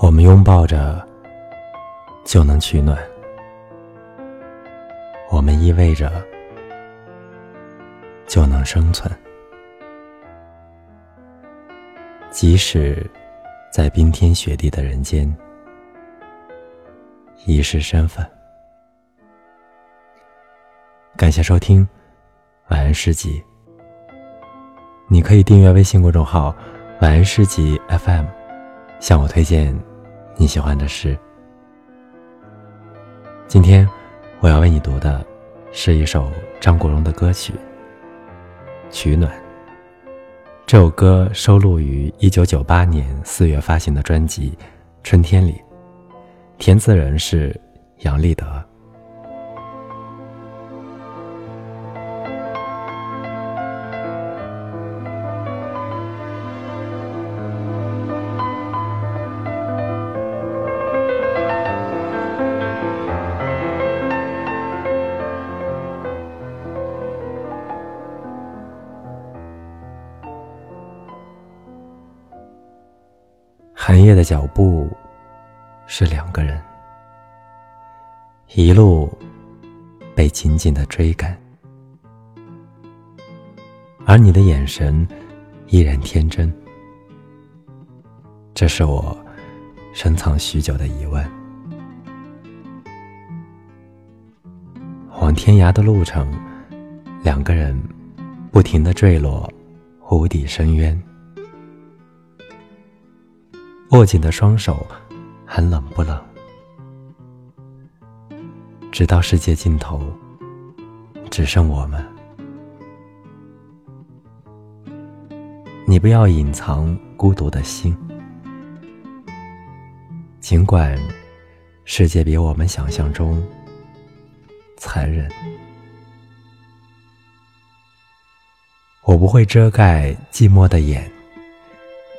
我们拥抱着就能取暖，我们依偎着就能生存，即使在冰天雪地的人间，遗失身份。感谢收听，晚安诗集。你可以订阅微信公众号“晚安诗集 FM”，向我推荐你喜欢的诗。今天我要为你读的是一首张国荣的歌曲《取暖》。这首歌收录于1998年4月发行的专辑《春天》里，填词人是杨立德。寒夜的脚步是两个人，一路被紧紧的追赶，而你的眼神依然天真。这是我深藏许久的疑问。往天涯的路程，两个人不停的坠落无底深渊。握紧的双手，还冷不冷？直到世界尽头，只剩我们。你不要隐藏孤独的心，尽管世界比我们想象中残忍，我不会遮盖寂寞的眼，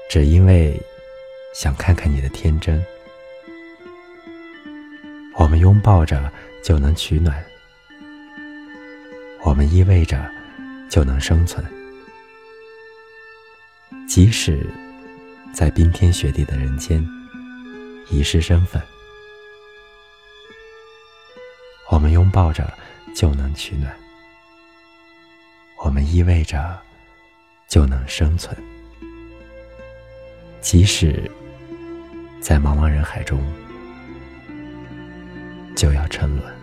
只因为。想看看你的天真，我们拥抱着就能取暖，我们依偎着就能生存，即使在冰天雪地的人间遗失身份，我们拥抱着就能取暖，我们依偎着就能生存。即使在茫茫人海中，就要沉沦。